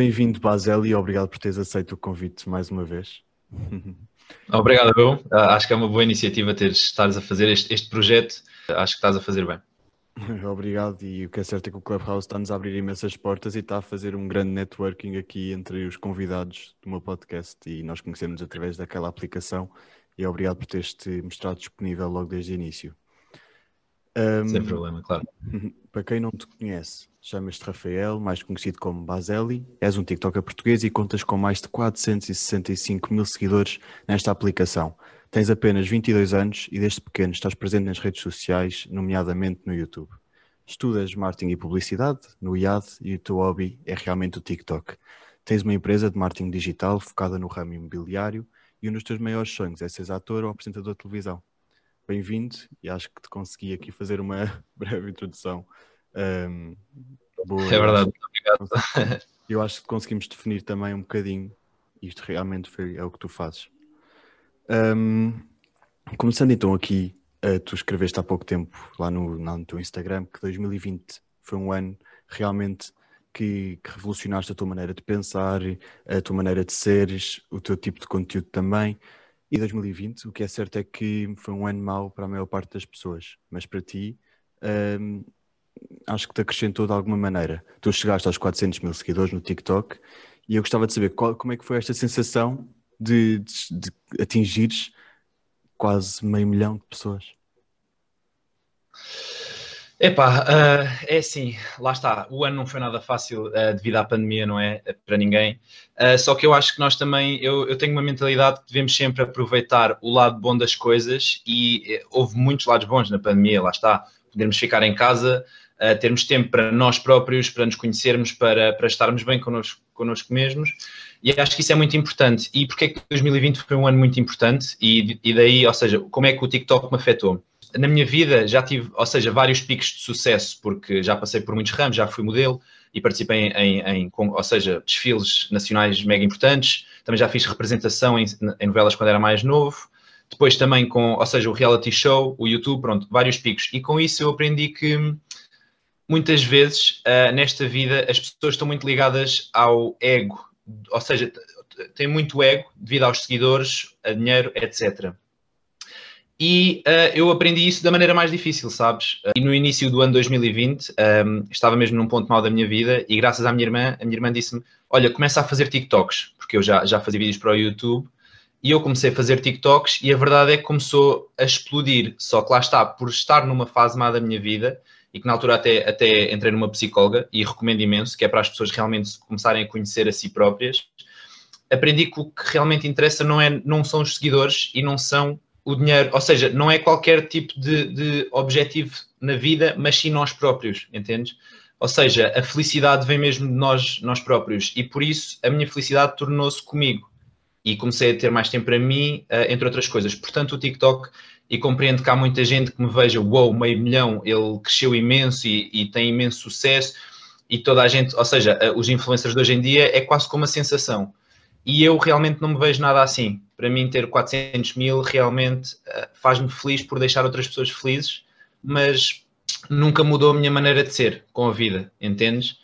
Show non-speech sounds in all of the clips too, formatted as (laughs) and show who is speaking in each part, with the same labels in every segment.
Speaker 1: Bem-vindo, Basel, e obrigado por teres aceito o convite mais uma vez. (laughs)
Speaker 2: Obrigado, eu. Acho que é uma boa iniciativa teres, estares a fazer este, este projeto. Acho que estás a fazer bem. (laughs)
Speaker 1: Obrigado, e o que é certo é que o Clubhouse está-nos a abrir imensas portas e está a fazer um grande networking aqui entre os convidados do meu podcast e nós conhecemos através daquela aplicação e obrigado por teres te mostrado disponível logo desde o início.
Speaker 2: Um, Sem problema, claro. (laughs)
Speaker 1: Para quem não te conhece, chamas-te Rafael, mais conhecido como Baseli, és um TikToker português e contas com mais de 465 mil seguidores nesta aplicação. Tens apenas 22 anos e desde pequeno estás presente nas redes sociais, nomeadamente no YouTube. Estudas marketing e publicidade no IAD e o teu hobby é realmente o TikTok. Tens uma empresa de marketing digital focada no ramo imobiliário e um dos teus maiores sonhos é ser ator ou apresentador de televisão. Bem-vindo e acho que te consegui aqui fazer uma (laughs) breve introdução. Um,
Speaker 2: boa, é verdade, obrigado.
Speaker 1: Eu acho que conseguimos definir também um bocadinho isto realmente foi, é o que tu fazes. Um, começando então aqui, uh, tu escreveste há pouco tempo lá no, no teu Instagram que 2020 foi um ano realmente que, que, revolucionaste a tua maneira de pensar, a tua maneira de seres, o teu tipo de conteúdo também. E 2020, o que é certo é que foi um ano mau para a maior parte das pessoas, mas para ti, um, acho que te acrescentou de alguma maneira. Tu chegaste aos 400 mil seguidores no TikTok e eu gostava de saber qual, como é que foi esta sensação de, de, de atingires quase meio milhão de pessoas?
Speaker 2: Epá, uh, é assim, lá está, o ano não foi nada fácil uh, devido à pandemia, não é? Para ninguém. Uh, só que eu acho que nós também, eu, eu, tenho uma mentalidade que devemos sempre aproveitar o lado bom das coisas e houve muitos lados bons na pandemia, lá está. Podermos ficar em casa, termos tempo para nós próprios, para nos conhecermos, para, para estarmos bem connosco, connosco mesmos. E acho que isso é muito importante. E porquê é que 2020 foi um ano muito importante? E, e daí, ou seja, como é que o TikTok me afetou? Na minha vida já tive, ou seja, vários picos de sucesso, porque já passei por muitos ramos, já fui modelo e participei em, em, ou seja, desfiles nacionais mega importantes. Também já fiz representação em, em novelas quando era mais novo. Depois também com, ou seja, o reality show, o YouTube, pronto, vários picos. E com isso eu aprendi que muitas vezes uh, nesta vida as pessoas estão muito ligadas ao ego, ou seja, tem muito ego devido aos seguidores, a dinheiro, etc. E uh, eu aprendi isso da maneira mais difícil, sabes? Uh, e no início do ano 2020, um, estava mesmo num ponto mau da minha vida e graças à minha irmã, a minha irmã disse-me, olha, começa a fazer TikToks, porque eu já, já fazia vídeos para o YouTube, e eu comecei a fazer TikToks e a verdade é que começou a explodir, só que lá está, por estar numa fase má da minha vida, e que na altura até, até entrei numa psicóloga e recomendo imenso, que é para as pessoas realmente começarem a conhecer a si próprias. Aprendi que o que realmente interessa não, é, não são os seguidores e não são o dinheiro, ou seja, não é qualquer tipo de, de objetivo na vida, mas sim nós próprios, entendes? Ou seja, a felicidade vem mesmo de nós, nós próprios e por isso a minha felicidade tornou-se comigo e comecei a ter mais tempo para mim, eh, entre outras coisas. Portanto, o TikTok e compreendo que há muita gente que me veja, uou, wow, meio milhão, ele cresceu imenso e, e, tem imenso sucesso e toda a gente, ou seja, os influencers de hoje em dia é quase como uma sensação. E eu realmente não me vejo nada assim. Para mim, ter 400 mil realmente uh, faz-me feliz por deixar outras pessoas felizes, mas nunca mudou a minha maneira de ser com a vida, entendes?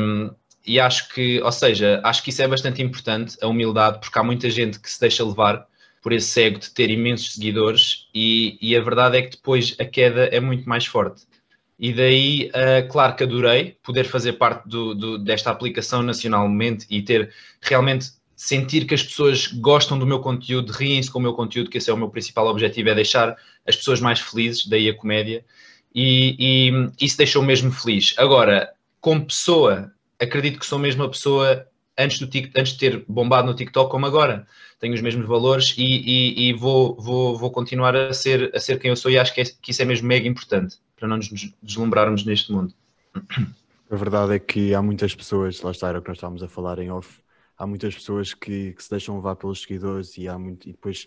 Speaker 2: Um, e acho que, ou seja, acho que isso é bastante importante, a humildade, porque há muita gente que se deixa levar por esse ego de ter imensos seguidores e, e, a verdade é que depois a queda é muito mais forte. E daí, uh, claro que adorei poder fazer parte do, do, desta aplicação nacionalmente e ter realmente sentir que as pessoas gostam do meu conteúdo, riem-se com o meu conteúdo, que esse é o meu principal objetivo, é deixar as pessoas mais felizes, daí a comédia, e, e isso deixou mesmo feliz. Agora, como pessoa, acredito que sou mesmo a pessoa antes, do, antes de ter bombado no TikTok como agora tenho os mesmos valores e, e, e, vou, vou, vou continuar a ser, a ser quem eu sou e acho que, é, que isso é mesmo mega importante para não nos deslumbrarmos neste mundo.
Speaker 1: A verdade é que há muitas pessoas, lá está, era o que nós estávamos a falar em off, há muitas pessoas que, que se deixam levar pelos seguidores e, há muito, e depois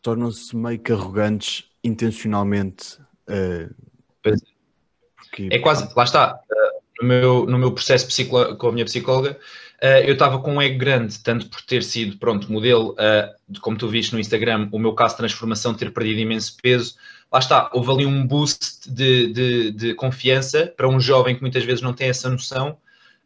Speaker 1: tornam-se meio que arrogantes intencionalmente. Uh,
Speaker 2: porque... É quase, lá está, uh, no, meu, no meu processo com a minha psicóloga, eu estava com um ego grande, tanto por ter sido, pronto, modelo, uh, como tu viste no Instagram, o meu caso de transformação, ter perdido imenso peso. Lá está, houve ali um boost de, de, de confiança para um jovem que muitas vezes não tem essa noção.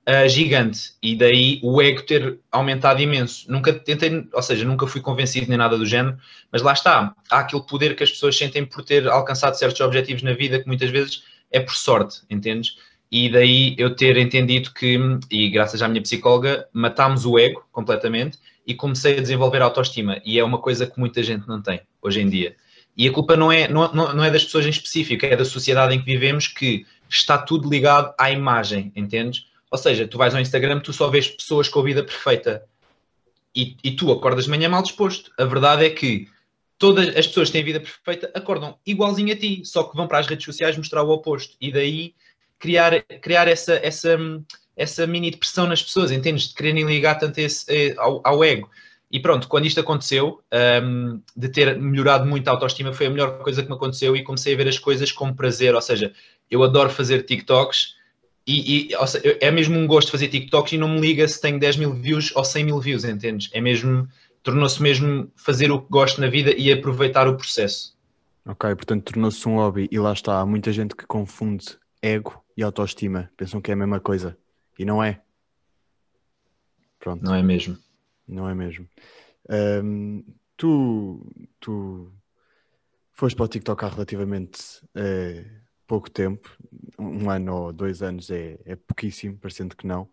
Speaker 2: uh, gigante e daí o ego ter aumentado imenso. Nunca tentei, ou seja, nunca fui convencido nem nada do género, mas lá está, há aquele poder que as pessoas sentem por ter alcançado certos objetivos na vida que muitas vezes é por sorte, entendes? E daí eu ter entendido que, e graças à minha psicóloga, matámos o ego completamente e comecei a desenvolver autoestima. E é uma coisa que muita gente não tem hoje em dia. E a culpa não é, não, não é das pessoas em específico, é da sociedade em que vivemos que está tudo ligado à imagem, entendes? Ou seja, tu vais ao Instagram, tu só vês pessoas com a vida perfeita e, e tu acordas de manhã mal disposto. A verdade é que todas as pessoas que têm a vida perfeita acordam igualzinho a ti, só que vão para as redes sociais mostrar o oposto. E daí criar, criar essa, essa, essa mini depressão nas pessoas, entendes? De quererem ligar tanto esse, eh, ao, ao ego. E pronto, quando isto aconteceu, um, de ter melhorado muito a autoestima, foi a melhor coisa que me aconteceu e comecei a ver as coisas com prazer. Ou seja, eu adoro fazer TikToks e, e seja, é mesmo um gosto fazer TikToks e não me liga se tenho 10 mil views ou 100 mil views, entendes? É mesmo, tornou-se mesmo fazer o que gosto na vida e aproveitar o processo.
Speaker 1: Ok, portanto tornou-se um hobby e lá está, há muita gente que confunde ego e autoestima, pensam que é a mesma coisa e não é.
Speaker 2: Pronto. Não é mesmo.
Speaker 1: Não é mesmo. Um, tu, tu foste para o TikTok há relativamente uh, pouco tempo, um ano ou dois anos é, é pouquíssimo, parecendo que não.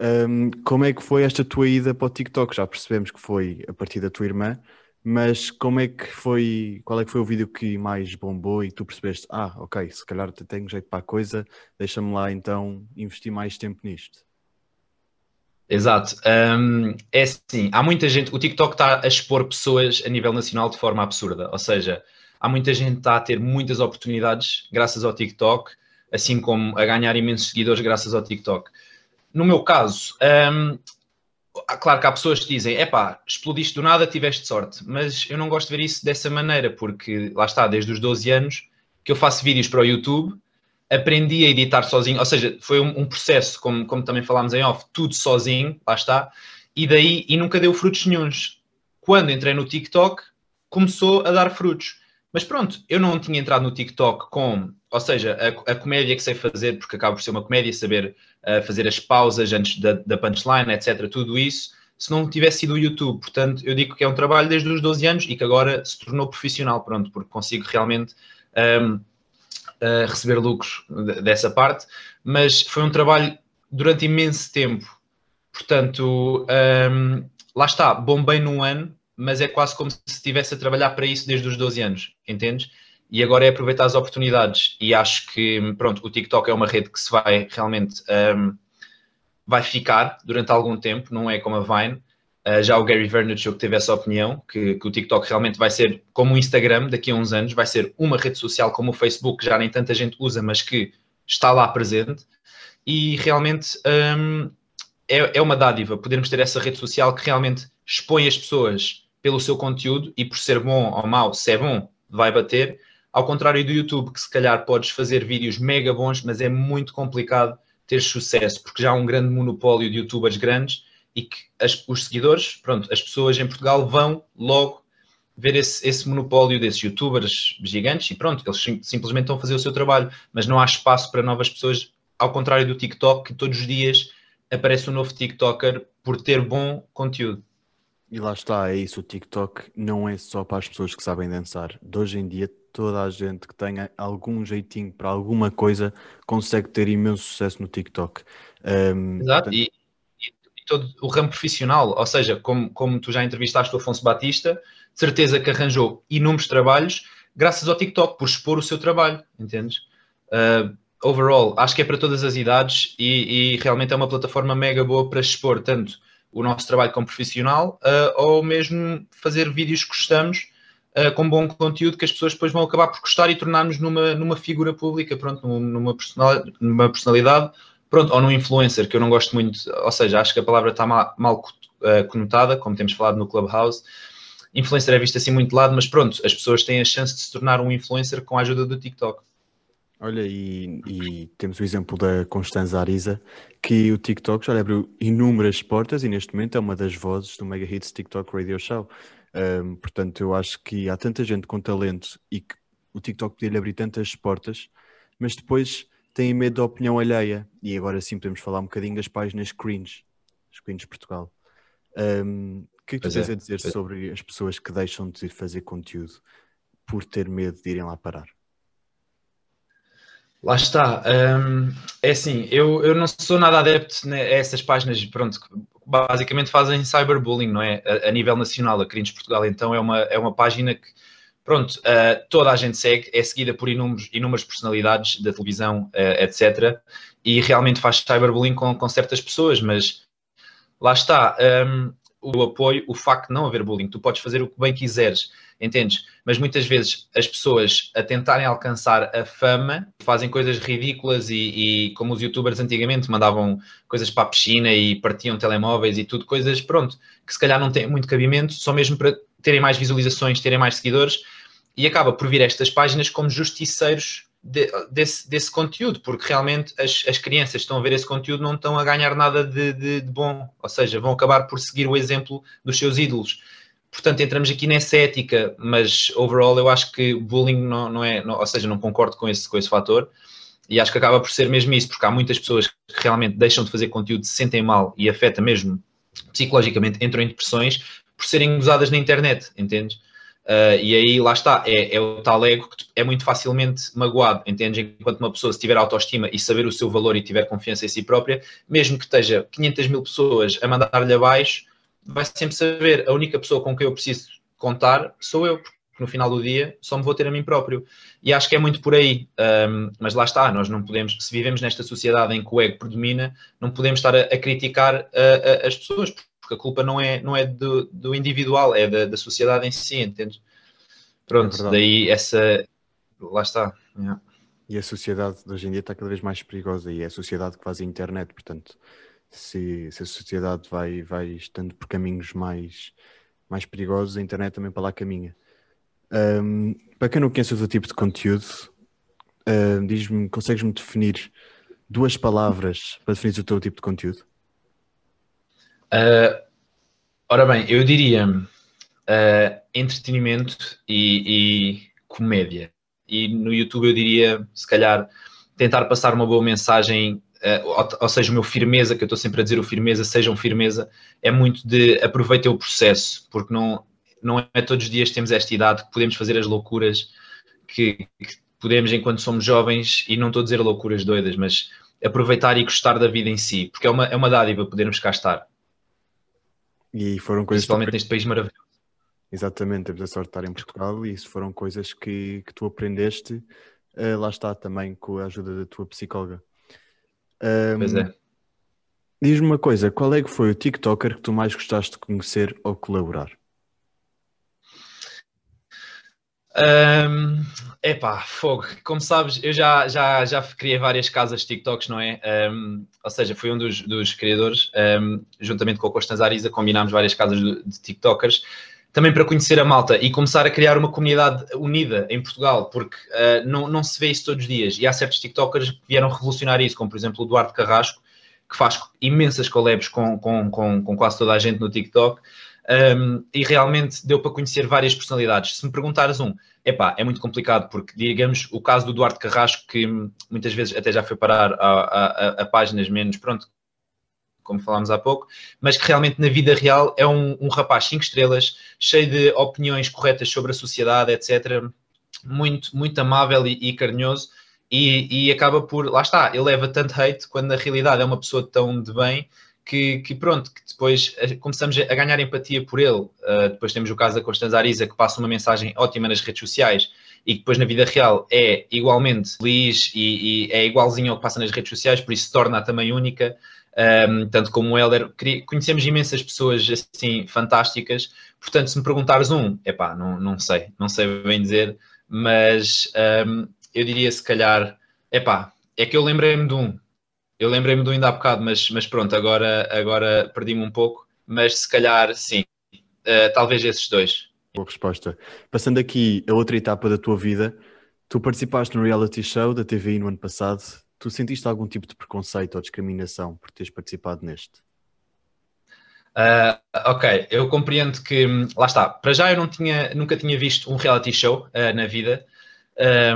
Speaker 1: Um, como é que foi esta tua ida para o TikTok? Já percebemos que foi a partir da tua irmã, mas como é que foi, qual é que foi o vídeo que mais bombou e tu percebeste, ah, ok, se calhar tenho jeito para a coisa, deixa-me lá então investir mais tempo nisto?
Speaker 2: Exato. Um, é assim, há muita gente, o TikTok está a expor pessoas a nível nacional de forma absurda, ou seja, há muita gente que está a ter muitas oportunidades graças ao TikTok, assim como a ganhar imensos seguidores graças ao TikTok. No meu caso, um, claro que há pessoas que dizem, epá, explodiste do nada, tiveste sorte, mas eu não gosto de ver isso dessa maneira, porque lá está, desde os 12 anos que eu faço vídeos para o YouTube, aprendi a editar sozinho, ou seja, foi um, um processo, como, como também falámos em off, tudo sozinho, lá está, e daí, e nunca deu frutos nenhums. Quando entrei no TikTok, começou a dar frutos. Mas pronto, eu não tinha entrado no TikTok com, ou seja, a, a comédia que sei fazer, porque acaba por ser uma comédia, saber uh, fazer as pausas antes da, da punchline, etc. Tudo isso, se não tivesse sido o YouTube. Portanto, eu digo que é um trabalho desde os 12 anos e que agora se tornou profissional, pronto, porque consigo realmente um, ehm, uh, eh, receber lucros dessa parte. Mas foi um trabalho durante imenso tempo. Portanto, um, ehm, lá está, bombei num ano, mas é quase como se estivesse a trabalhar para isso desde os 12 anos, entendes? E agora é aproveitar as oportunidades. E acho que, pronto, o TikTok é uma rede que se vai realmente um, vai ficar durante algum tempo, não é como a Vine. Uh, já o Gary Vaynerchuk teve essa opinião, que, que, o TikTok realmente vai ser como o Instagram daqui a uns anos, vai ser uma rede social como o Facebook, que já nem tanta gente usa, mas que está lá presente. E realmente um, é, é uma dádiva podermos ter essa rede social que realmente expõe as pessoas pelo seu conteúdo e por ser bom ou mau, se é bom, vai bater. Ao contrário do YouTube, que se calhar podes fazer vídeos mega bons, mas é muito complicado ter sucesso, porque já há um grande monopólio de youtubers grandes e que as, os seguidores, pronto, as pessoas em Portugal vão logo ver esse, esse monopólio desses youtubers gigantes e pronto, eles sim, simplesmente estão a fazer o seu trabalho, mas não há espaço para novas pessoas, ao contrário do TikTok, que todos os dias aparece um novo TikToker por ter bom conteúdo.
Speaker 1: E lá está, é isso. O TikTok não é só para as pessoas que sabem dançar. De hoje em dia, toda a gente que tenha algum jeitinho para alguma coisa consegue ter imenso sucesso no TikTok.
Speaker 2: Um, Exato, portanto... e, e, e, todo o ramo profissional, ou seja, como, como tu já entrevistaste o Afonso Batista, de certeza que arranjou inúmeros trabalhos graças ao TikTok, por expor o seu trabalho, entendes? Uh, overall, acho que é para todas as idades e, e realmente é uma plataforma mega boa para expor tanto o nosso trabalho como profissional uh, ou mesmo fazer vídeos que gostamos uh, com bom conteúdo que as pessoas depois vão acabar por gostar e tornar-nos numa, numa figura pública, pronto, numa, personalidade, numa personalidade, pronto, ou num influencer, que eu não gosto muito, ou seja, acho que a palavra está mal, mal uh, conotada, como temos falado no Clubhouse. Influencer é visto assim muito de lado, mas pronto, as pessoas têm a chance de se tornar um influencer com a ajuda do TikTok.
Speaker 1: Olha, e, e, temos o exemplo da Constanza Ariza, que o TikTok já lhe abriu inúmeras portas e neste momento é uma das vozes do Mega Hits TikTok Radio Show. Um, portanto, eu acho que há tanta gente com talento e que o TikTok podia lhe abrir tantas portas, mas depois têm medo da opinião alheia. E agora sim podemos falar um bocadinho das páginas cringe, as cringe Portugal. Um, o que é que tu tens é, a dizer é. sobre as pessoas que deixam de fazer conteúdo por ter medo de irem lá parar?
Speaker 2: Lá está. Um, é assim, eu, eu não sou nada adepto a essas páginas, pronto, basicamente fazem cyberbullying, não é? A, a, nível nacional, a Cringe Portugal, então é uma, é uma página que, pronto, uh, toda a gente segue, é seguida por inúmeros, inúmeras personalidades da televisão, uh, etc. E realmente faz cyberbullying com, com certas pessoas, mas lá está. Um, o apoio, o facto de não haver bullying, tu podes fazer o que bem quiseres entendes? Mas muitas vezes as pessoas a tentarem alcançar a fama fazem coisas ridículas e, e, como os youtubers antigamente mandavam coisas para a piscina e partiam telemóveis e tudo, coisas, pronto, que se calhar não têm muito cabimento, só mesmo para terem mais visualizações, terem mais seguidores e acaba por vir estas páginas como justiceiros de, desse, desse, conteúdo, porque realmente as, as crianças estão a ver esse conteúdo não estão a ganhar nada de, de, de, bom, ou seja, vão acabar por seguir o exemplo dos seus ídolos. Portanto, entramos aqui nessa ética, mas overall eu acho que bullying não, não é, não, ou seja, não concordo com esse, com esse fator e acho que acaba por ser mesmo isso, porque há muitas pessoas que realmente deixam de fazer conteúdo, se sentem mal e afeta mesmo psicologicamente, entram em depressões por serem usadas na internet, entendes? Uh, e aí lá está, é, é, o tal ego que é muito facilmente magoado, entendes? Enquanto uma pessoa se tiver autoestima e saber o seu valor e tiver confiança em si própria, mesmo que esteja 500 mil pessoas a mandar-lhe abaixo, vai sempre saber a única pessoa com quem eu preciso contar sou eu, porque no final do dia só me vou ter a mim próprio. E acho que é muito por aí. Um, mas lá está, nós não podemos, se vivemos nesta sociedade em que o ego predomina, não podemos estar a, a criticar a, a, as pessoas, porque a culpa não é, não é do, do individual, é da, da, sociedade em si, entende? Pronto, é daí essa. Lá está. Yeah.
Speaker 1: E a sociedade de hoje em dia está cada vez mais perigosa e é a sociedade que faz a internet, portanto se, se a sociedade vai, vai estando por caminhos mais, mais perigosos, a internet também para lá caminha. Um, para quem não conhece o teu tipo de conteúdo, uh, diz-me, consegues-me definir duas palavras para definir o teu tipo de conteúdo?
Speaker 2: Uh, ora bem, eu diria uh, entretenimento e, e, comédia. E no YouTube eu diria, se calhar, tentar passar uma boa mensagem uh, ou, seja, o meu firmeza, que eu estou sempre a dizer o firmeza, sejam firmeza, é muito de aproveitem o processo, porque não, não é todos os dias temos esta idade que podemos fazer as loucuras que, que podemos enquanto somos jovens, e não estou a dizer loucuras doidas, mas aproveitar e gostar da vida em si, porque é uma, é uma dádiva podermos cá estar.
Speaker 1: E foram coisas.
Speaker 2: Principalmente neste país maravilhoso.
Speaker 1: Exatamente, temos a sorte de estar em Portugal e isso foram coisas que, que tu aprendeste, uh, lá está também com a ajuda da tua psicóloga.
Speaker 2: Um, pois é.
Speaker 1: Diz-me uma coisa, qual é que foi o TikToker que tu mais gostaste de conhecer ou colaborar?
Speaker 2: Um, epá, fogo. Como sabes, eu já, já, já criei várias casas TikToks, não é? Um, ou seja, fui um dos, dos criadores, um, juntamente com o Constanza Ariza, combinámos várias casas de, de TikTokers também para conhecer a malta e começar a criar uma comunidade unida em Portugal, porque uh, não, não se vê isso todos os dias. E há certos TikTokers que vieram revolucionar isso, como por exemplo o Duarte Carrasco, que faz imensas collabs com, com, com, com quase toda a gente no TikTok. Um, e realmente deu para conhecer várias personalidades. Se me perguntares um, epá, é muito complicado, porque digamos o caso do Duarte Carrasco, que muitas vezes até já foi parar a, a, a páginas menos, pronto, como falámos há pouco, mas que realmente na vida real é um, um rapaz cinco estrelas, cheio de opiniões corretas sobre a sociedade, etc. Muito, muito amável e, e carinhoso. E, e, acaba por, lá está, ele leva tanto hate quando na realidade é uma pessoa tão de bem que, que pronto, que depois eh, começamos a ganhar empatia por ele. Uh, depois temos o caso da Constanza Ariza que passa uma mensagem ótima nas redes sociais e que depois na vida real é igualmente feliz e, e é igualzinho ao que passa nas redes sociais, por isso se torna também única. Um, tanto como o Helder, conhecemos imensas pessoas assim fantásticas, portanto, se me perguntares um, epá, não, não sei, não sei bem dizer, mas um, eu diria se calhar, epá, é que eu lembrei-me de um, eu lembrei-me um ainda há bocado, mas, mas pronto, agora, agora perdi-me um pouco, mas se calhar sim, uh, talvez esses dois.
Speaker 1: Boa resposta. Passando aqui a outra etapa da tua vida, tu participaste no reality show da TVI no ano passado, Tu sentiste algum tipo de preconceito ou discriminação por teres participado neste?
Speaker 2: Uh, ok, eu compreendo que lá está. Para já eu não tinha, nunca tinha visto um reality show uh, na vida.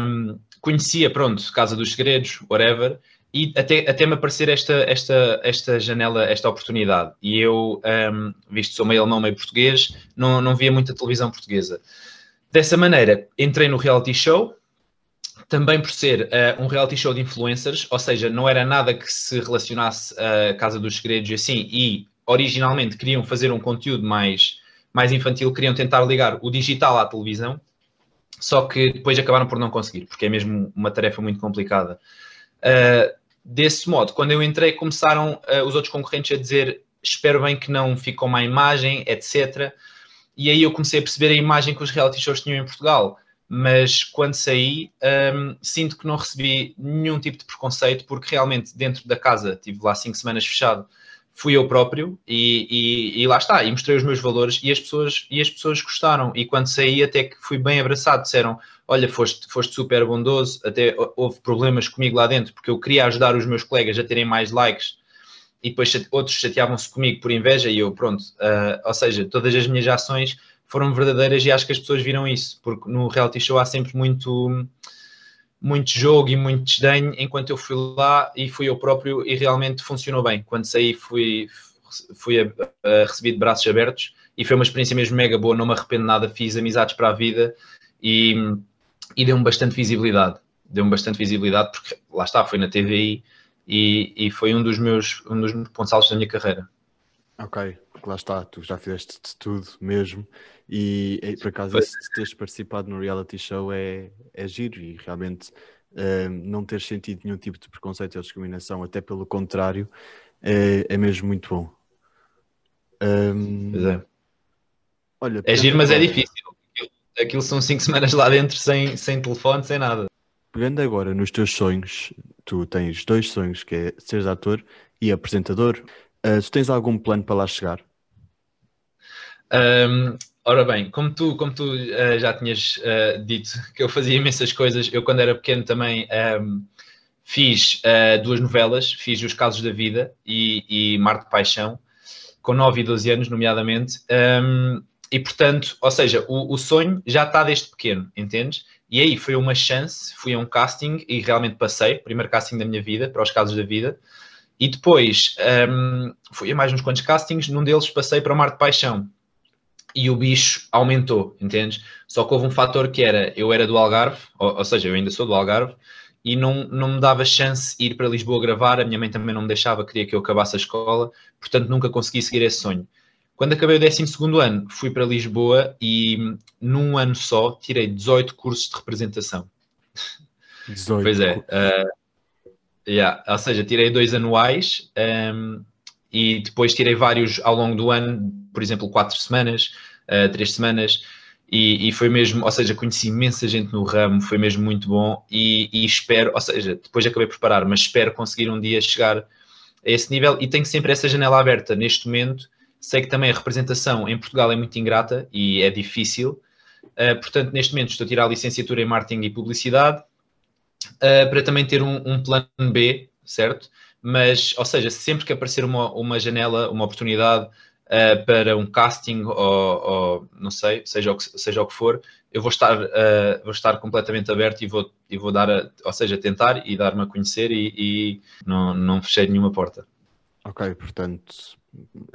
Speaker 2: Um, conhecia, pronto, Casa dos Segredos, whatever, e até, até me aparecer esta, esta, esta janela, esta oportunidade. E eu, um, visto que sou meio alemão, meio português, não, não via muita televisão portuguesa. Dessa maneira, entrei no reality show, também por ser uh, um reality show de influencers, ou seja, não era nada que se relacionasse a Casa dos Segredos e assim, e originalmente queriam fazer um conteúdo mais, mais infantil, queriam tentar ligar o digital à televisão, só que depois acabaram por não conseguir, porque é mesmo uma tarefa muito complicada. Uh, desse modo, quando eu entrei, começaram uh, os outros concorrentes a dizer espero bem que não ficou má imagem, etc. E aí eu comecei a perceber a imagem que os reality shows tinham em Portugal. Mas quando saí, um, sinto que não recebi nenhum tipo de preconceito, porque realmente dentro da casa, tive lá cinco semanas fechado, fui eu próprio e, e, e, lá está, e mostrei os meus valores e as pessoas, e as pessoas gostaram. E quando saí, até que fui bem abraçado, disseram: Olha, foste, foste super bondoso, até houve problemas comigo lá dentro, porque eu queria ajudar os meus colegas a terem mais likes e depois outros chateavam-se comigo por inveja e eu, pronto, uh, ou seja, todas as minhas ações foram verdadeiras e acho que as pessoas viram isso, porque no reality show há sempre muito muito jogo e muito desdenho, enquanto eu fui lá e fui eu próprio e realmente funcionou bem. Quando saí fui, fui a, a, recebido de braços abertos e foi uma experiência mesmo mega boa, não me arrependo nada, fiz amizades para a vida e, e deu-me bastante visibilidade. Deu-me bastante visibilidade porque lá está, foi na TVI e, e foi um dos meus um dos pontos altos da minha carreira.
Speaker 1: Ok, lá está, tu já fizeste de tudo mesmo e, e por acaso esse de teres participado no reality show é, é giro e realmente uh, não ter sentido nenhum tipo de preconceito ou discriminação, até pelo contrário, é, é mesmo muito bom.
Speaker 2: Um, pois é. Olha, é giro, mas é difícil. Aquilo são cinco (laughs) semanas lá dentro sem, sem telefone, sem nada.
Speaker 1: Pegando agora nos teus sonhos, tu tens dois sonhos, que é seres ator e apresentador. Uh, tu tens algum plano para lá chegar?
Speaker 2: Um, ora bem, como tu, como tu uh, já tinhas uh, dito que eu fazia imensas coisas, eu quando era pequeno também um, fiz duas novelas, fiz Os Casos da Vida e, e Mar de Paixão, com 9 e 12 anos, nomeadamente. Um, e portanto, ou seja, o, o, sonho já está desde pequeno, entendes? E aí foi uma chance, fui a um casting e realmente passei, primeiro casting da minha vida, para os Casos da Vida. E depois um, fui a mais uns quantos castings, num deles passei para o Mar de Paixão. E o bicho aumentou, entendes? Só que houve um fator que era, eu era do Algarve, ou, ou seja, eu ainda sou do Algarve, e não, não me dava chance de ir para Lisboa gravar, a minha mãe também não me deixava, queria que eu acabasse a escola, portanto nunca consegui seguir esse sonho. Quando acabei o 12 ano, fui para Lisboa e num ano só tirei 18 cursos de representação.
Speaker 1: 18.
Speaker 2: Pois é. Uh, Yeah. Ou seja, tirei dois anuais um, e depois tirei vários ao longo do ano, por exemplo, quatro semanas, uh, três semanas, e, e, foi mesmo, ou seja, conheci imensa gente no ramo, foi mesmo muito bom e, e, espero, ou seja, depois acabei por parar, mas espero conseguir um dia chegar a esse nível e tenho sempre essa janela aberta neste momento. Sei que também a representação em Portugal é muito ingrata e é difícil, uh, portanto, neste momento estou a tirar a licenciatura em marketing e publicidade uh, para também ter um, um, plano B, certo? Mas, ou seja, sempre que aparecer uma, uma janela, uma oportunidade uh, para um casting ou, ou, não sei, seja o que, seja o que for, eu vou estar, vou estar completamente aberto e vou, e vou dar, a, ou seja, tentar e dar-me a conhecer e, e não, não fechei nenhuma porta.
Speaker 1: Ok, portanto,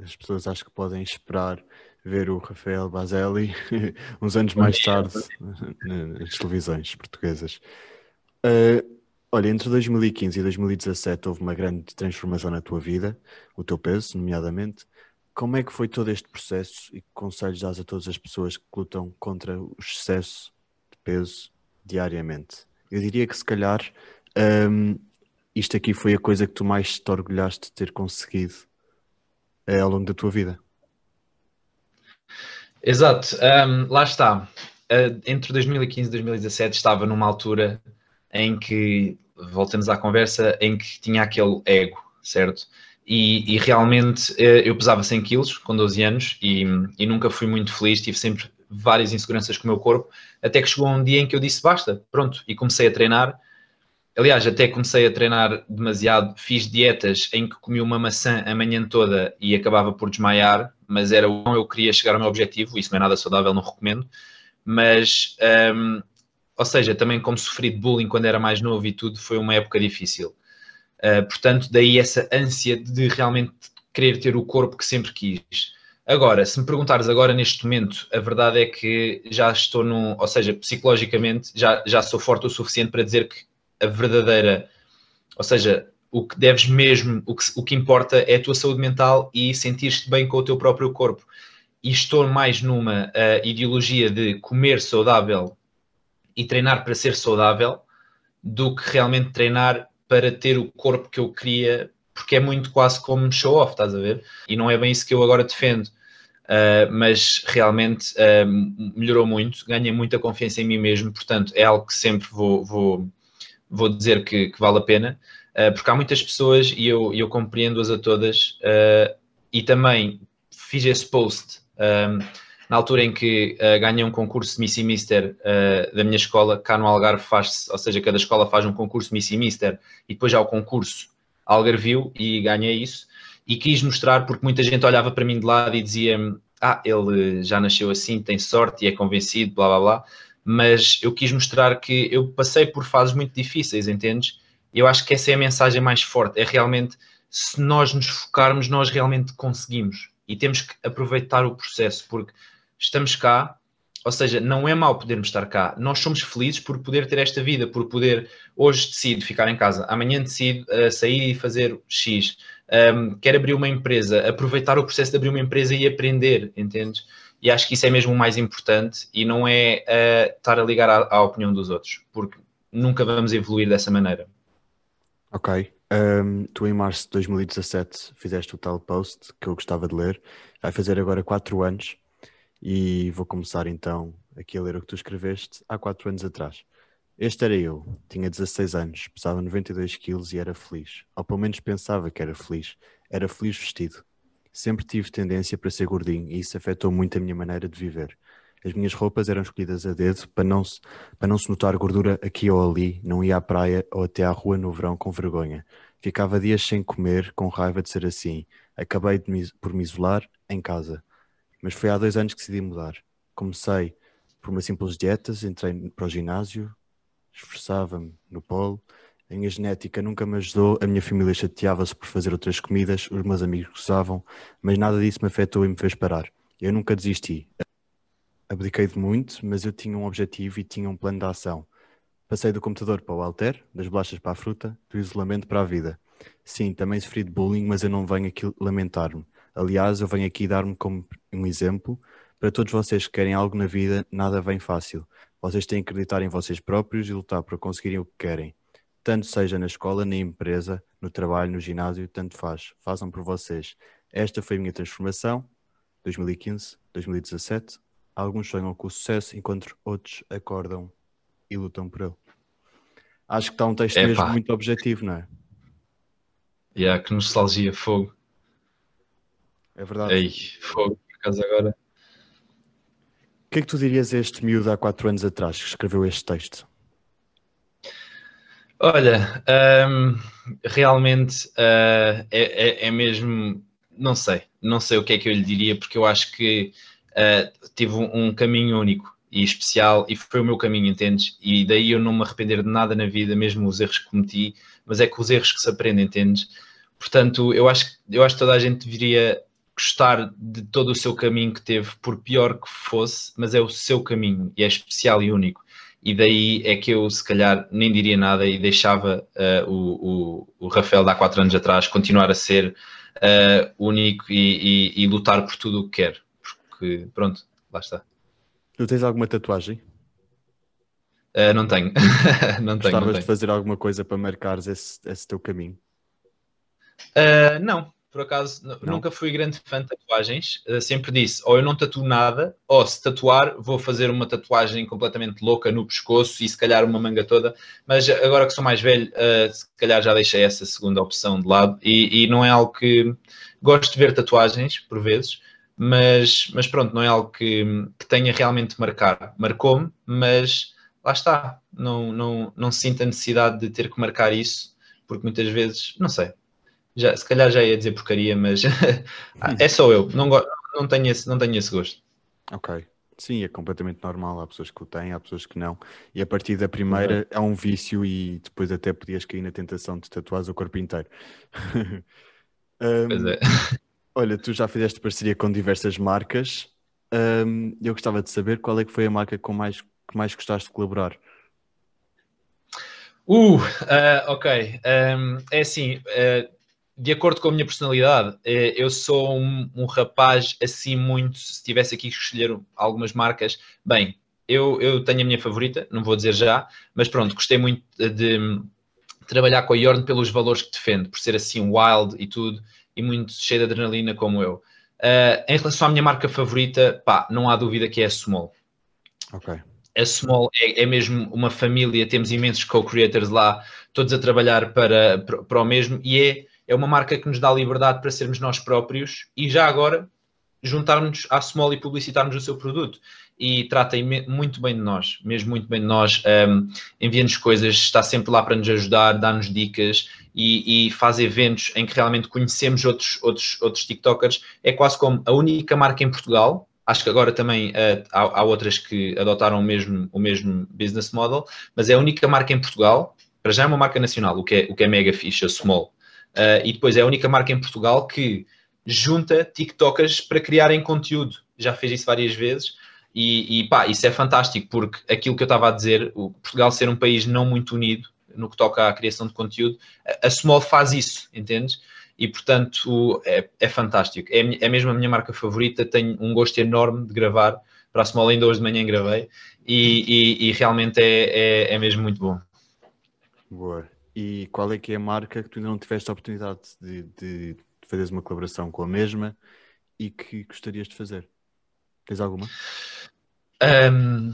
Speaker 1: as pessoas acho que podem esperar ver o Rafael Baselli (laughs) uns anos mais tarde nas televisões portuguesas. Uh, olha, entre 2015 e 2017 houve uma grande transformação na tua vida, o teu peso, nomeadamente. Como é que foi todo este processo e que conselhos dás a todas as pessoas que lutam contra o excesso de peso diariamente? Eu diria que se calhar um, isto aqui foi a coisa que tu mais te orgulhaste de ter conseguido uh, ao longo da tua vida.
Speaker 2: Exato, um, lá está. Uh, entre 2015 e 2017 estava numa altura em que, voltamos à conversa, em que tinha aquele ego, certo? E, e realmente eh, eu pesava 100 quilos com 12 anos e, e, nunca fui muito feliz, tive sempre várias inseguranças com o meu corpo, até que chegou um dia em que eu disse basta, pronto, e comecei a treinar. Aliás, até comecei a treinar demasiado, fiz dietas em que comi uma maçã a manhã toda e acabava por desmaiar, mas era o eu queria chegar ao meu objetivo, isso não é nada saudável, não recomendo. Mas um, ou seja, também como sofri de bullying quando era mais novo e tudo, foi uma época difícil. Uh, portanto, daí essa ânsia de realmente querer ter o corpo que sempre quis. Agora, se me perguntares agora neste momento, a verdade é que já estou num, ou seja, psicologicamente já, já sou forte o suficiente para dizer que a verdadeira, ou seja, o que deves mesmo, o que, o que importa é a tua saúde mental e sentir-te bem com o teu próprio corpo. E estou mais numa uh, ideologia de comer saudável e treinar para ser saudável do que realmente treinar para ter o corpo que eu queria, porque é muito quase como show-off, estás a ver? E não é bem isso que eu agora defendo. Uh, mas realmente uh, melhorou muito, ganhei muita confiança em mim mesmo, portanto é algo que sempre vou, vou, vou dizer que, que vale a pena, uh, porque há muitas pessoas e eu, eu compreendo-as a todas e também fiz esse post um, na altura em que uh, ganhei um concurso Miss e Mister uh, da minha escola, cá no Algarve faz ou seja, cada escola faz um concurso Miss e Mister e depois há o concurso Algarvio e ganhei isso e quis mostrar porque muita gente olhava para mim de lado e dizia-me ah, ele já nasceu assim, tem sorte e é convencido, blá blá blá, mas eu quis mostrar que eu passei por fases muito difíceis, entendes? Eu acho que essa é a mensagem mais forte, é realmente se nós nos focarmos, nós realmente conseguimos e temos que aproveitar o processo, porque estamos cá, ou seja, não é mal podermos estar cá. Nós somos felizes por poder ter esta vida, por poder hoje decido ficar em casa, amanhã decido uh, sair e fazer X. Um, quero abrir uma empresa, aproveitar o processo de abrir uma empresa e aprender, entendes? E acho que isso é mesmo o mais importante e não é uh, estar a ligar à, à opinião dos outros, porque nunca vamos evoluir dessa maneira.
Speaker 1: Ok. Um, tu em março de 2017 fizeste o tal post que eu gostava de ler. Vai fazer agora 4 anos e vou começar então aqui a ler o que tu escreveste há 4 anos atrás. Este era eu, tinha 16 anos, pesava 92 quilos e era feliz. Ou pelo menos pensava que era feliz. Era feliz vestido. Sempre tive tendência para ser gordinho e isso afetou muito a minha maneira de viver. As minhas roupas eram escolhidas a dedo para não, se, para não se notar gordura aqui ou ali, não ia à praia ou até à rua no verão com vergonha. Ficava dias sem comer, com raiva de ser assim. Acabei me, por me isolar em casa. Mas foi há dois anos que decidi mudar. Comecei por uma simples dieta, entrei para o ginásio, esforçava-me no polo. A minha genética nunca me ajudou, a minha família chateava-se por fazer outras comidas, os meus amigos gozavam, mas nada disso me afetou e me fez parar. Eu nunca desisti abdiquei de muito, mas eu tinha um objetivo e tinha um plano de ação. Passei do computador para o alter, das bolachas para a fruta, do isolamento para a vida. Sim, também sofri de bullying, mas eu não venho aqui lamentar-me. Aliás, eu venho aqui dar-me como um exemplo para todos vocês que querem algo na vida, nada vem fácil. Vocês têm que acreditar em vocês próprios e lutar para conseguirem o que querem. Tanto seja na escola, na empresa, no trabalho, no ginásio, tanto faz. Façam por vocês. Esta foi a minha transformação, 2015, 2017, Alguns sonham com o sucesso, enquanto outros acordam e lutam por ele. Acho que está um texto mesmo muito objetivo, não é?
Speaker 2: E yeah, que nostalgia, fogo.
Speaker 1: É verdade.
Speaker 2: Ei, fogo, por acaso agora.
Speaker 1: O que é que tu dirias a este miúdo há quatro anos atrás que escreveu este texto?
Speaker 2: Olha, um, realmente uh, é, é, é, mesmo, não sei, não sei o que é que eu lhe diria, porque eu acho que uh, tive um, um, caminho único e especial e foi o meu caminho, entendes? E daí eu não me arrepender de nada na vida, mesmo os erros que cometi, mas é com os erros que se aprende, entendes? Portanto, eu acho, eu acho que toda a gente deveria gostar de todo o seu caminho que teve, por pior que fosse, mas é o seu caminho e é especial e único. E daí é que eu, se calhar, nem diria nada e deixava uh, o, o, o, Rafael de há quatro anos atrás continuar a ser uh, único e, e, e, lutar por tudo o que quer porque pronto, lá está.
Speaker 1: Tu tens alguma tatuagem?
Speaker 2: Uh, não tenho. (laughs) não tenho.
Speaker 1: Gostavas de fazer alguma coisa para marcares esse, esse teu caminho?
Speaker 2: Uh, não, por acaso não. nunca fui grande fã de tatuagens. Uh, sempre disse, ou eu não tatuo nada, ou se tatuar, vou fazer uma tatuagem completamente louca no pescoço e se calhar uma manga toda. Mas agora que sou mais velho, uh, se calhar já deixei essa segunda opção de lado. E, e, não é algo que gosto de ver tatuagens, por vezes, mas, mas pronto, não é algo que, que tenha realmente de marcar. Marcou-me, mas lá está, não, não, não sinto a necessidade de ter que marcar isso, porque muitas vezes, não sei, já, se calhar já ia dizer porcaria, mas (laughs) é só eu, não, não, tenho esse, não tenho esse gosto.
Speaker 1: Ok. Sim, é completamente normal. Há pessoas que o têm, há pessoas que não. E a partir da primeira é um vício e depois até podias cair na tentação de tatuar o corpo inteiro. (laughs)
Speaker 2: um, pois é. (laughs)
Speaker 1: Olha, tu já fizeste parceria com diversas marcas. Um, eu gostava de saber qual é que foi a marca com mais, que mais gostaste de colaborar.
Speaker 2: Uh, uh ok. Um, é assim, uh, de acordo com a minha personalidade, eh, eu sou um, um, rapaz assim muito. Se tivesse aqui que escolher algumas marcas, bem, eu, eu tenho a minha favorita, não vou dizer já, mas pronto, gostei muito de trabalhar com a Yorn pelos valores que defende, por ser assim wild e tudo, e muito cheio de adrenalina como eu. Uh, em relação à minha marca favorita, pá, não há dúvida que é a Small.
Speaker 1: Ok.
Speaker 2: A Small é, é mesmo uma família, temos imensos co-creators lá, todos a trabalhar para, para, para o mesmo, e é é uma marca que nos dá liberdade para sermos nós próprios e já agora juntarmos à Small e publicitarmos o seu produto. E tratem muito bem de nós, mesmo muito bem de nós, um, envia-nos coisas, está sempre lá para nos ajudar, dá-nos dicas e, e, faz eventos em que realmente conhecemos outros, outros, outros TikTokers. É quase como a única marca em Portugal. Acho que agora também uh, há, há, outras que adotaram o mesmo, o mesmo business model, mas é a única marca em Portugal, para já é uma marca nacional, o que é, o que é mega fixe, a Small Uh, e depois é a única marca em Portugal que junta TikTokers para criarem conteúdo. Já fez isso várias vezes. E, e pá, isso é fantástico, porque aquilo que eu estava a dizer, o Portugal ser um país não muito unido no que toca à criação de conteúdo, a Small faz isso, entendes? E portanto é, é fantástico. É, é mesmo a minha marca favorita, tenho um gosto enorme de gravar. Para a Small ainda hoje de manhã gravei e, e, e realmente é, é, é mesmo muito bom.
Speaker 1: Boa. E qual é que é a marca que tu ainda não tiveste a oportunidade de, de, de fazeres uma colaboração com a mesma e que gostarias de fazer? Tens alguma?
Speaker 2: Um,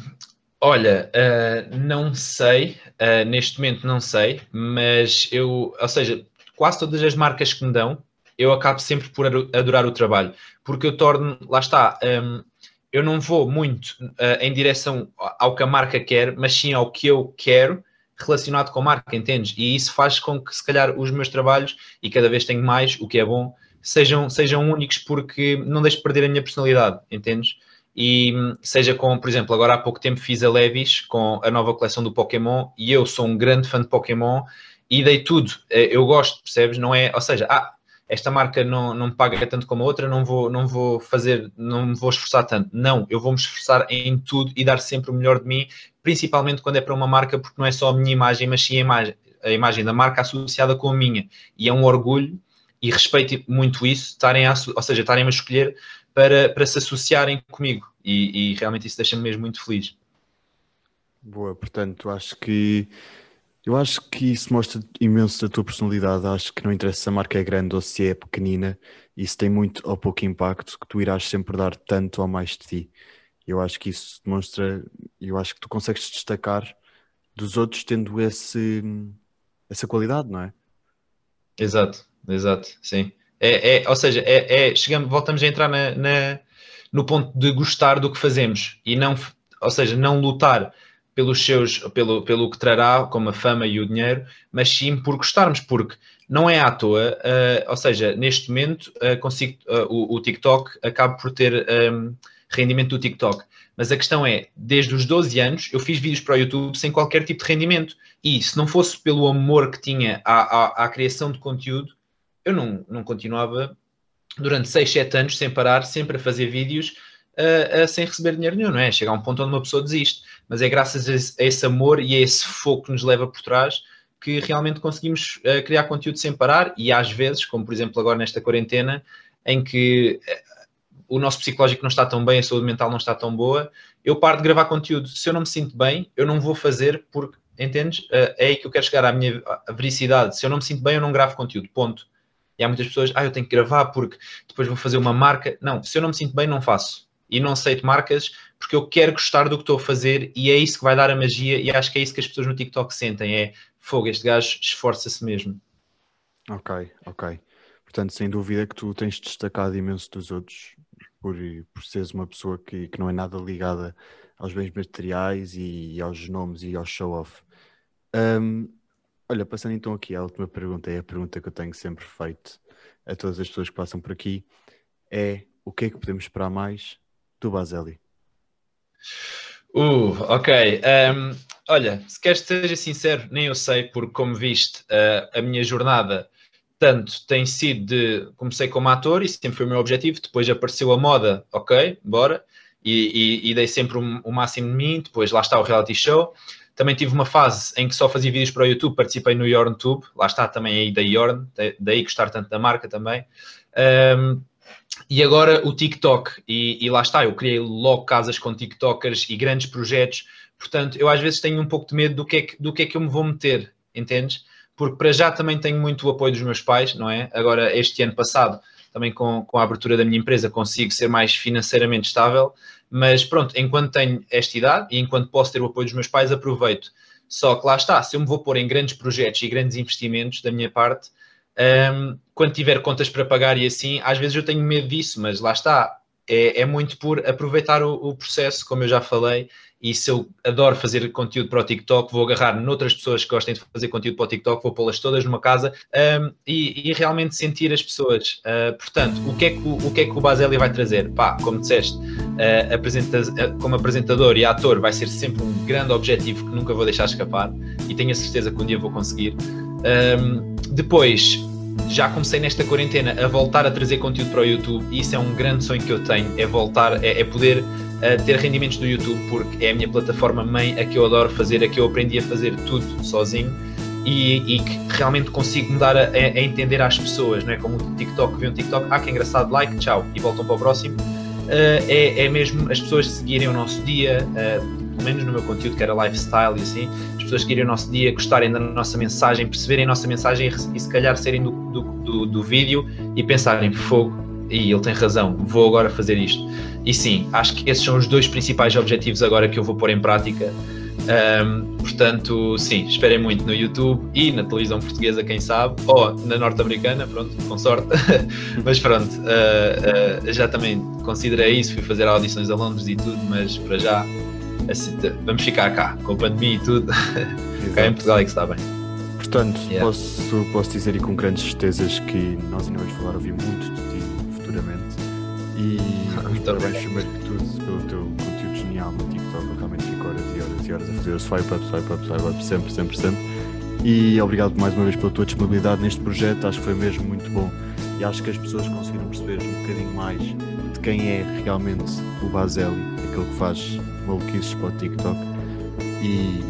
Speaker 2: olha, uh, não sei, uh, neste momento não sei, mas eu, ou seja, quase todas as marcas que me dão, eu acabo sempre por adorar o trabalho, porque eu torno, lá está, um, eu não vou muito uh, em direção ao que a marca quer, mas sim ao que eu quero relacionado com marca, entendes? E isso faz com que, se calhar, os meus trabalhos, e cada vez tenho mais, o que é bom, sejam, sejam únicos porque não deixo de perder a minha personalidade, entendes? E seja com, por exemplo, agora há pouco tempo fiz a Levis com a nova coleção do Pokémon e eu sou um grande fã de Pokémon e dei tudo. Eh, eu gosto, percebes? Não é, ou seja, ah, esta marca não, não me paga tanto como a outra, não vou, não vou fazer, não me vou esforçar tanto. Não, eu vou me esforçar em tudo e dar sempre o melhor de mim, principalmente quando é para uma marca, porque não é só a minha imagem, mas sim a imagem, a imagem da marca associada com a minha. E é um orgulho e respeito muito isso, estarem a, ou seja, estarem a escolher para, para se associarem comigo. E, e realmente isso deixa-me mesmo muito feliz.
Speaker 1: Boa, portanto, acho que eu acho que isso mostra imenso da tua personalidade. Acho que não interessa se a marca é grande ou se é pequenina, isso tem muito ou pouco impacto, que tu irás sempre dar tanto ou mais de ti. Eu acho que isso demonstra, eu acho que tu consegues destacar dos outros tendo esse, essa qualidade, não é?
Speaker 2: Exato, exato, sim. É, é, ou seja, é, é, chegamos, voltamos a entrar na, na, no ponto de gostar do que fazemos e não, ou seja, não lutar pelos seus, pelo, pelo que trará, como a fama e o dinheiro, mas sim por gostarmos, porque não é à toa, uh, ou seja, neste momento uh, consigo, uh, o, o, TikTok acaba por ter um, rendimento do TikTok. Mas a questão é, desde os 12 anos, eu fiz vídeos para o YouTube sem qualquer tipo de rendimento. E se não fosse pelo amor que tinha à, à, à criação de conteúdo, eu não, não continuava durante 6, 7 anos sem parar, sempre a fazer vídeos sem receber dinheiro nenhum, não é? Chega a um ponto onde uma pessoa desiste. Mas é graças a esse, amor e a esse fogo que nos leva por trás que realmente conseguimos uh, criar conteúdo sem parar e às vezes, como por exemplo agora nesta quarentena, em que o nosso psicológico não está tão bem, a saúde mental não está tão boa, eu paro de gravar conteúdo. Se eu não me sinto bem, eu não vou fazer porque, entendes? é aí que eu quero chegar à minha vericidade. Se eu não me sinto bem, eu não gravo conteúdo. Ponto. E há muitas pessoas, ah, eu tenho que gravar porque depois vou fazer uma marca. Não, se eu não me sinto bem, não faço e não aceito marcas porque eu quero gostar do que estou a fazer e é isso que vai dar a magia e acho que é isso que as pessoas no TikTok sentem, é fogo, este gajo esforça-se mesmo.
Speaker 1: Ok, ok. Portanto, sem dúvida que tu tens destacado imenso dos outros por, por seres uma pessoa que, que não é nada ligada aos bens materiais e, e aos nomes e ao show-off. Um, olha, passando então aqui à última pergunta, é a pergunta que eu tenho sempre feito a todas as pessoas que passam por aqui, é o que é que podemos esperar mais do Baseli?
Speaker 2: Uh, ok. Um, olha, se queres que seja sincero, nem eu sei, porque como viste, uh, a minha jornada tanto tem sido de. Comecei como ator e sempre foi o meu objetivo, depois apareceu a moda, ok, bora, e, e, e dei sempre o, máximo de mim, depois lá está o reality show. Também tive uma fase em que só fazia vídeos para o YouTube, participei no YornTube, lá está também aí da Yorn, daí gostar tanto da marca também. Um, e agora o TikTok, e, e, lá está, eu criei logo casas com TikTokers e grandes projetos, portanto, eu às vezes tenho um pouco de medo do que é que, do que, é que eu me vou meter, entendes? Porque para já também tenho muito o apoio dos meus pais, não é? Agora, este ano passado, também com, com a abertura da minha empresa, consigo ser mais financeiramente estável, mas pronto, enquanto tenho esta idade e enquanto posso ter o apoio dos meus pais, aproveito. Só que lá está, se eu me vou pôr em grandes projetos e grandes investimentos da minha parte, um, quando tiver contas para pagar e assim, às vezes eu tenho medo disso, mas lá está, é, é muito por aproveitar o, o, processo, como eu já falei, e se eu adoro fazer conteúdo para o TikTok, vou agarrar noutras pessoas que gostem de fazer conteúdo para o TikTok, vou pô-las todas numa casa um, e, e, realmente sentir as pessoas. Uh, portanto, o que, é que o, o, que é que o Baseli vai trazer? Pá, como disseste, uh, apresenta, uh, como apresentador e ator vai ser sempre um grande objetivo que nunca vou deixar escapar e tenho a certeza que um dia vou conseguir. Um, depois, já comecei nesta quarentena a voltar a trazer conteúdo para o YouTube e isso é um grande sonho que eu tenho, é voltar, é, é poder uh, ter rendimentos do YouTube, porque é a minha plataforma mãe, a que eu adoro fazer, a que eu aprendi a fazer tudo sozinho e, e que realmente consigo me dar a, a, entender às pessoas, não é? Como o TikTok, vê um TikTok, ah que engraçado, like, tchau, e voltam para o próximo. Uh, é, é mesmo as pessoas seguirem o nosso dia, uh, pelo menos no meu conteúdo, que era lifestyle e assim, as pessoas que irem o nosso dia, gostarem da nossa mensagem, perceberem a nossa mensagem e, e se calhar serem do, do, do, do vídeo e pensarem, fogo, e ele tem razão, vou agora fazer isto. E sim, acho que esses são os dois principais objetivos agora que eu vou pôr em prática. Um, portanto, sim, esperem muito no YouTube e na televisão portuguesa, quem sabe, ou na norte-americana, pronto, com sorte. (laughs) mas pronto, uh, uh, já também considerei isso, fui fazer audições a Londres e tudo, mas para já assim, vamos ficar cá, com a pandemia e tudo. cá em Portugal é que está bem.
Speaker 1: Portanto, yeah. posso, posso dizer e com grandes certezas que nós ainda vamos falar, ouvir muito de ti futuramente. E (laughs) muito parabéns primeiro que tudo pelo teu conteúdo genial no TikTok. Eu realmente fico horas e horas e horas a fazer o swipe up, swipe up, swipe up, sempre, sempre, sempre. E obrigado mais uma vez pela tua disponibilidade neste projeto, acho que foi mesmo muito bom. E acho que as pessoas conseguiram perceber um bocadinho mais quem é realmente o Baseli, aquele que faz maluquices para o TikTok. E,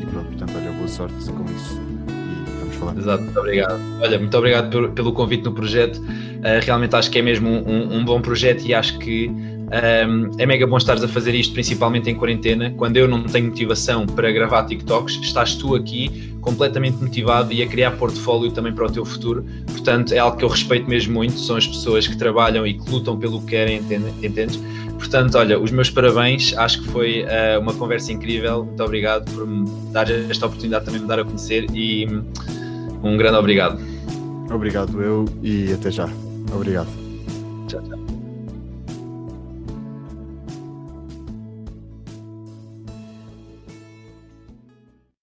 Speaker 1: e pronto, portanto, olha, boa sorte com isso. E vamos falar.
Speaker 2: Exato, muito obrigado. Olha, muito obrigado por, pelo convite no projeto. Uh, realmente acho que é mesmo um, um bom projeto e acho que um, é mega bom estares a fazer isto, principalmente em quarentena. Quando eu não tenho motivação para gravar TikToks, estás tu aqui completamente motivado e a criar portfólio também para o teu futuro. Portanto, é algo que eu respeito mesmo muito. São as pessoas que trabalham e que lutam pelo que querem, entendes? Portanto, olha, os meus parabéns. Acho que foi uh, uma conversa incrível. Muito obrigado por me dar esta oportunidade também de me dar a conhecer e um grande obrigado.
Speaker 1: Obrigado eu e até já. Obrigado.
Speaker 2: Tchau, tchau.